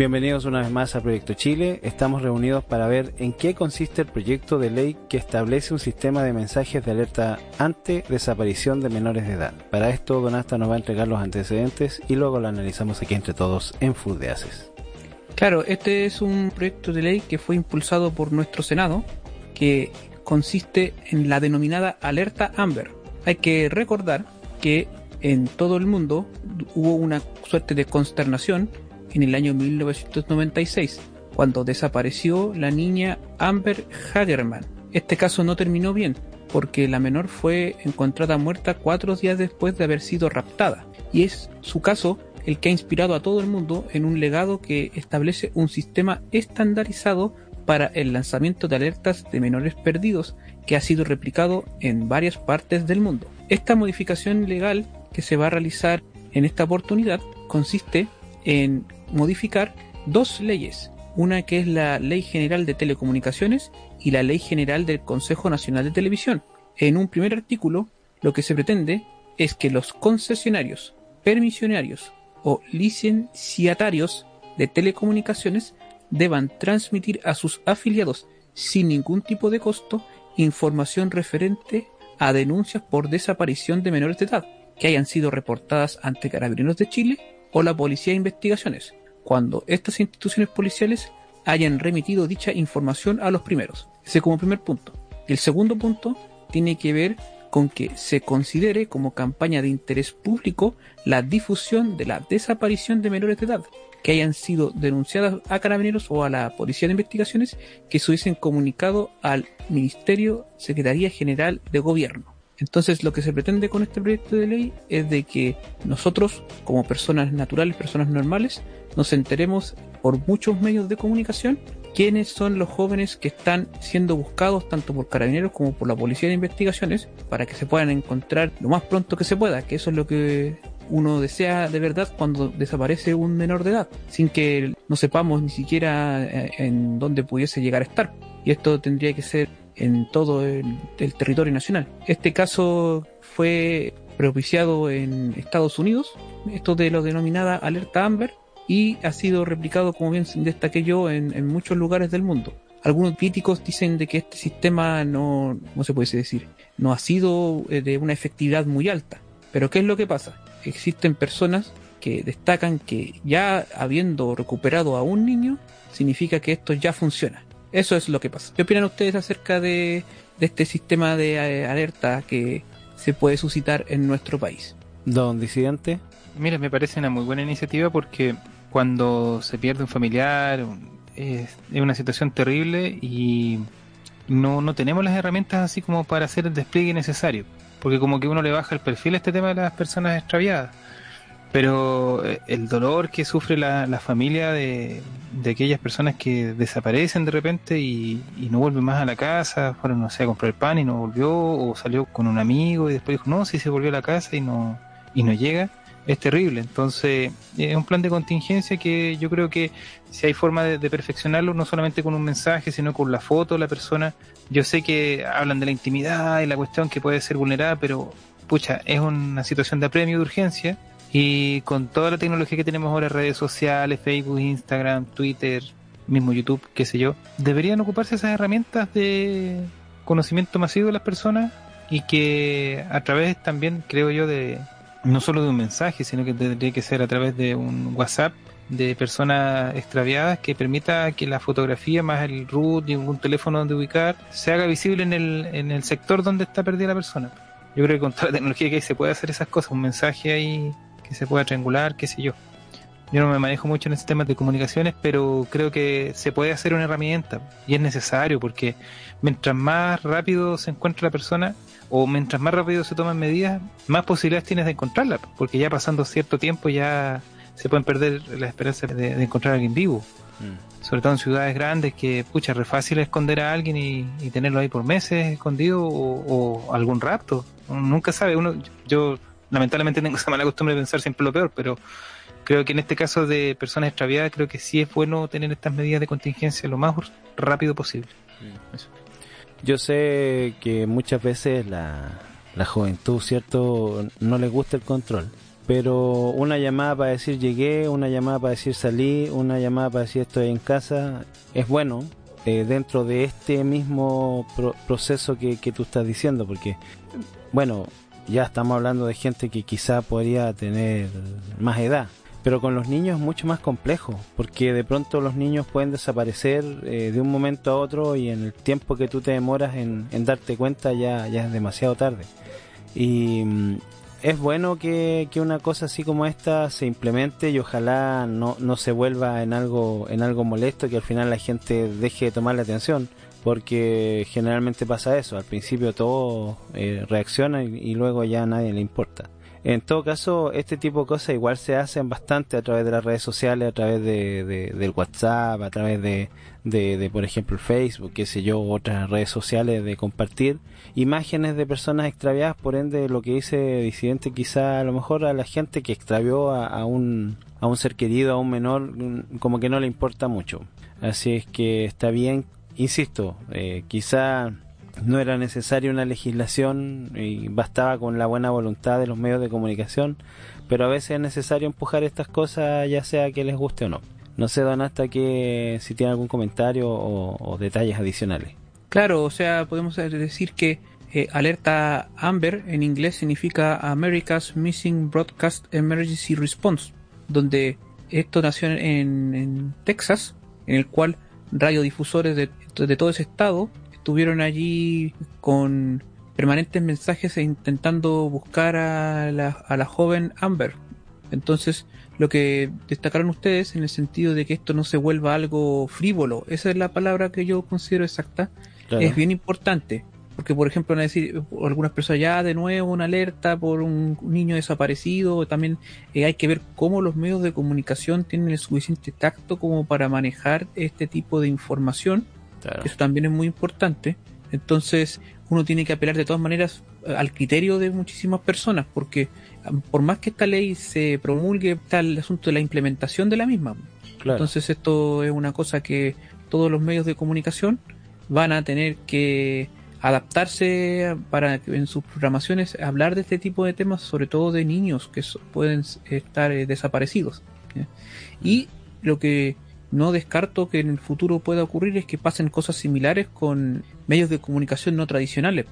Bienvenidos una vez más a Proyecto Chile. Estamos reunidos para ver en qué consiste el proyecto de ley que establece un sistema de mensajes de alerta ante desaparición de menores de edad. Para esto, Donasta nos va a entregar los antecedentes y luego lo analizamos aquí entre todos en Food de. Claro, este es un proyecto de ley que fue impulsado por nuestro Senado, que consiste en la denominada alerta Amber. Hay que recordar que en todo el mundo hubo una suerte de consternación en el año 1996, cuando desapareció la niña Amber Hagerman. Este caso no terminó bien, porque la menor fue encontrada muerta cuatro días después de haber sido raptada, y es su caso el que ha inspirado a todo el mundo en un legado que establece un sistema estandarizado para el lanzamiento de alertas de menores perdidos que ha sido replicado en varias partes del mundo. Esta modificación legal que se va a realizar en esta oportunidad consiste en modificar dos leyes, una que es la Ley General de Telecomunicaciones y la Ley General del Consejo Nacional de Televisión. En un primer artículo, lo que se pretende es que los concesionarios, permisionarios o licenciatarios de telecomunicaciones deban transmitir a sus afiliados sin ningún tipo de costo información referente a denuncias por desaparición de menores de edad que hayan sido reportadas ante Carabineros de Chile o la Policía de Investigaciones, cuando estas instituciones policiales hayan remitido dicha información a los primeros. Ese como primer punto. El segundo punto tiene que ver con que se considere como campaña de interés público la difusión de la desaparición de menores de edad que hayan sido denunciadas a carabineros o a la Policía de Investigaciones que se hubiesen comunicado al Ministerio Secretaría General de Gobierno. Entonces lo que se pretende con este proyecto de ley es de que nosotros, como personas naturales, personas normales, nos enteremos por muchos medios de comunicación quiénes son los jóvenes que están siendo buscados tanto por carabineros como por la policía de investigaciones para que se puedan encontrar lo más pronto que se pueda, que eso es lo que uno desea de verdad cuando desaparece un menor de edad, sin que no sepamos ni siquiera eh, en dónde pudiese llegar a estar. Y esto tendría que ser en todo el, territorio nacional. Este caso fue propiciado en Estados Unidos, esto de lo denominada alerta Amber, y ha sido replicado, como bien destaqué yo, en, muchos lugares del mundo. Algunos críticos dicen de que este sistema no, no se puede decir, no ha sido eh, de una efectividad muy alta. Pero ¿qué es lo que pasa? Existen personas que destacan que ya habiendo recuperado a un niño, significa que esto ya funciona. Eso es lo que pasa. ¿Qué opinan ustedes acerca de, de este sistema de eh, alerta que se puede suscitar en nuestro país? Don Disidente. Mira, me parece una muy buena iniciativa porque cuando se pierde un familiar, es, una situación terrible y no, no tenemos las herramientas así como para hacer el despliegue necesario. Porque como que uno le baja el perfil a este tema de las personas extraviadas. Pero eh, el dolor que sufre la, la familia de, de, aquellas personas que desaparecen de repente y, no vuelven más a la casa, fueron, no sé, a comprar pan y no volvió, o salió con un amigo y después dijo, no, sí se volvió a la casa y no, y no llega es terrible. Entonces, es un plan de contingencia que yo creo que si hay forma de, perfeccionarlo, no solamente con un mensaje, sino con la foto de la persona. Yo sé que hablan de la intimidad y la cuestión que puede ser vulnerada, pero pucha, es una situación de apremio de urgencia. Y con toda la tecnología que tenemos ahora, redes sociales, Facebook, Instagram, Twitter, mismo YouTube, qué sé yo, deberían ocuparse esas herramientas de conocimiento masivo de las personas y que a través también, creo yo, de, no solo de un mensaje, sino que tendría que ser a través de un WhatsApp de personas extraviadas que permita que la fotografía más el root y algún teléfono donde ubicar se haga visible en el, en el sector donde está perdida la persona. Yo creo que con toda la tecnología que hay se puede hacer esas cosas, un mensaje ahí que se pueda triangular, qué sé yo. Yo no me manejo mucho en sistemas de comunicaciones, pero creo que se puede hacer una herramienta y es necesario porque mientras más rápido se encuentra la persona, o mientras más rápido se toman medidas, más posibilidades tienes de encontrarla, porque ya pasando cierto tiempo ya se pueden perder la esperanza de, encontrar a alguien vivo. Mm. Sobre todo en ciudades grandes que, pucha, es fácil esconder a alguien y, tenerlo ahí por meses escondido o, algún rapto. Uno nunca sabe. Uno, yo lamentablemente tengo esa mala costumbre de pensar siempre lo peor, pero creo que en este caso de personas extraviadas, creo que sí es bueno tener estas medidas de contingencia lo más rápido posible. Mm. Yo sé que muchas veces la, la juventud, ¿cierto? No le gusta el control. pero una llamada para decir llegué, una llamada para decir salí, una llamada para decir estoy en casa, es bueno eh, dentro de este mismo proceso que, que tú estás diciendo, porque, bueno, ya estamos hablando de gente que quizá podría tener más edad, pero con los niños es mucho más complejo, porque de pronto los niños pueden desaparecer eh, de un momento a otro y en el tiempo que tú te demoras en, en darte cuenta ya, es demasiado tarde. Y, mm, es bueno que, una cosa así como esta se implemente y ojalá no, no se vuelva en algo, en algo molesto que al final la gente deje de tomar la atención porque generalmente pasa eso, al principio todo eh, reacciona y, luego ya a nadie le importa. En todo caso, este tipo de cosas igual se hacen bastante a través de las redes sociales, a través de, del WhatsApp, a través de, de, por ejemplo, Facebook, qué sé yo, otras redes sociales, de compartir imágenes de personas extraviadas, por ende lo que dice disidente quizá a lo mejor a la gente que extravió a, un, a un ser querido, a un menor, mm, como que no le importa mucho. Así es que está bien, insisto, eh, quizá no era necesaria una legislación y bastaba con la buena voluntad de los medios de comunicación, pero a veces es necesario empujar estas cosas ya sea que les guste o no. No sé, Don, hasta que si tiene algún comentario o detalles adicionales. Claro, o sea, podemos decir que eh, alerta Amber en inglés significa America's Missing Broadcast Emergency Response, donde esto nació en, Texas, en el cual radiodifusores de, de todo ese estado estuvieron allí con permanentes mensajes e intentando buscar a la, a la joven Amber. Entonces, lo que destacaron ustedes en el sentido de que esto no se vuelva algo frívolo, esa es la palabra que yo considero exacta, es bien importante. Porque, por ejemplo, van a decir algunas personas ya de nuevo una alerta por un niño desaparecido. También eh, hay que ver cómo los medios de comunicación tienen el suficiente tacto como para manejar este tipo de información. Eso también es muy importante. Entonces, uno tiene que apelar de todas maneras eh, al criterio de muchísimas personas, porque por más que esta ley se promulgue, está el asunto de la implementación de la misma. Entonces, esto es una cosa que todos los medios de comunicación van a tener que adaptarse para en sus programaciones hablar de este tipo de temas, sobre todo de niños que pueden estar eh, desaparecidos. Y lo que no descarto que en el futuro pueda ocurrir es que pasen cosas similares con medios de comunicación no tradicionales.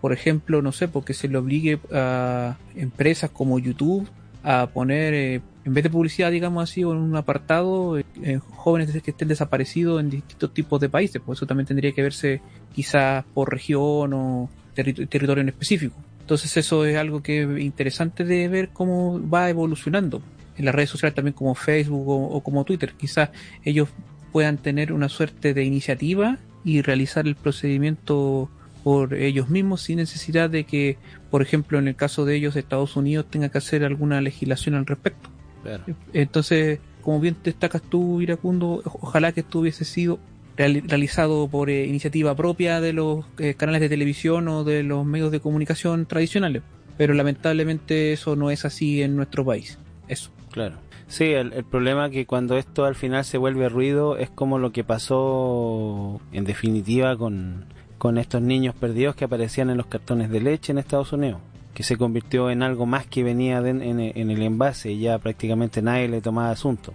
Por ejemplo, no sé, porque se le obligue a empresas como YouTube a poner eh, en vez de publicidad, digamos así, o en un apartado, eh, jóvenes que estén desaparecidos en distintos tipos de países, pues eso también tendría que verse quizás por región o territorio en específico. Entonces eso es algo que es interesante de ver cómo va evolucionando. En las redes sociales también como Facebook o, como Twitter, quizás ellos puedan tener una suerte de iniciativa y realizar el procedimiento por ellos mismos sin necesidad de que, por ejemplo, en el caso de ellos, Estados Unidos tenga que hacer alguna legislación al respecto. Entonces, como bien destacas tú, Iracundo, ojalá que esto hubiese sido realizado por eh, iniciativa propia de los eh, canales de televisión o de los medios de comunicación tradicionales. Pero lamentablemente eso no es así en nuestro país. Eso. Claro. Sí, el, el problema es que cuando esto al final se vuelve ruido es como lo que pasó en definitiva con, con estos niños perdidos que aparecían en los cartones de leche en Estados Unidos que se convirtió en algo más que venía en, el envase y ya prácticamente nadie le tomaba asunto.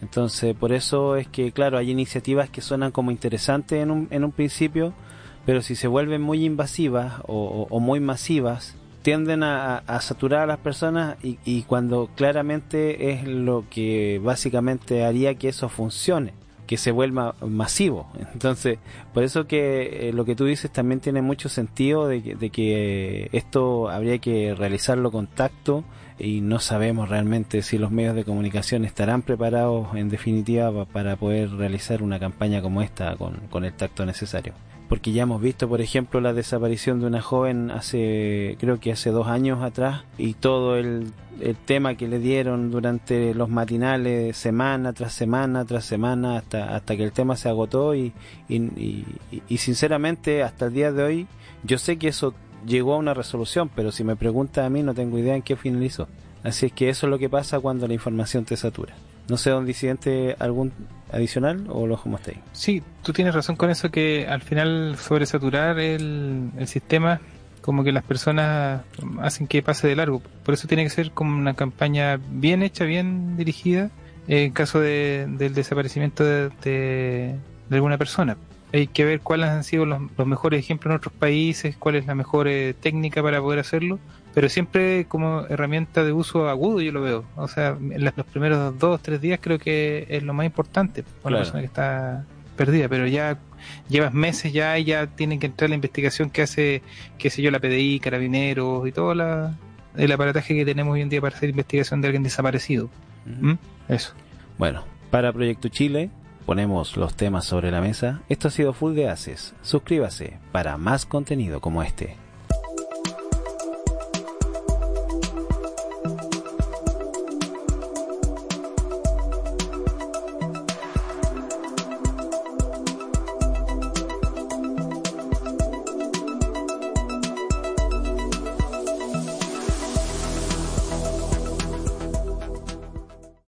Entonces, por eso es que, claro, hay iniciativas que suenan como interesantes en un, en un principio, pero si se vuelven muy invasivas o, muy masivas, tienden a, saturar a las personas y, y, cuando claramente es lo que básicamente haría que eso funcione que se vuelva masivo. Entonces, por eso que eh, lo que tú dices también tiene mucho sentido de que, esto habría que realizarlo con tacto y no sabemos realmente si los medios de comunicación estarán preparados en definitiva para poder realizar una campaña como esta con el tacto necesario porque ya hemos visto, por ejemplo, la desaparición de una joven hace, creo que hace dos años atrás, y todo el, tema que le dieron durante los matinales, semana tras semana tras semana, hasta, hasta que el tema se agotó, y, y, sinceramente, hasta el día de hoy, yo sé que eso llegó a una resolución, pero si me pregunta a mí, no tengo idea en qué finalizó. Así es que eso es lo que pasa cuando la información te satura. No sé, don disidente, algún adicional o lo dejamos. Sí, tú tienes razón con eso que al final sobresaturar el, el sistema como que las personas hacen que pase de largo. Por eso tiene que ser como una campaña bien hecha, bien dirigida, en caso de, del desaparecimiento de, de, alguna persona. Hay que ver cuáles han sido los, mejores ejemplos en otros países, cuál es la mejor eh, técnica para poder hacerlo, pero siempre como herramienta de uso agudo yo lo veo. O sea, en los primeros dos, tres días creo que es lo más importante para la persona que está perdida, pero ya llevas meses ya y ya tienen que entrar la investigación que hace, qué sé yo, la PDI, Carabineros y todo la, el aparataje que tenemos hoy en día para hacer investigación de alguien desaparecido. ¿Mm? Eso. Bueno, para Proyecto Chile ponemos los temas sobre la mesa. Esto ha sido Full de Haces. Suscríbase para más contenido como este.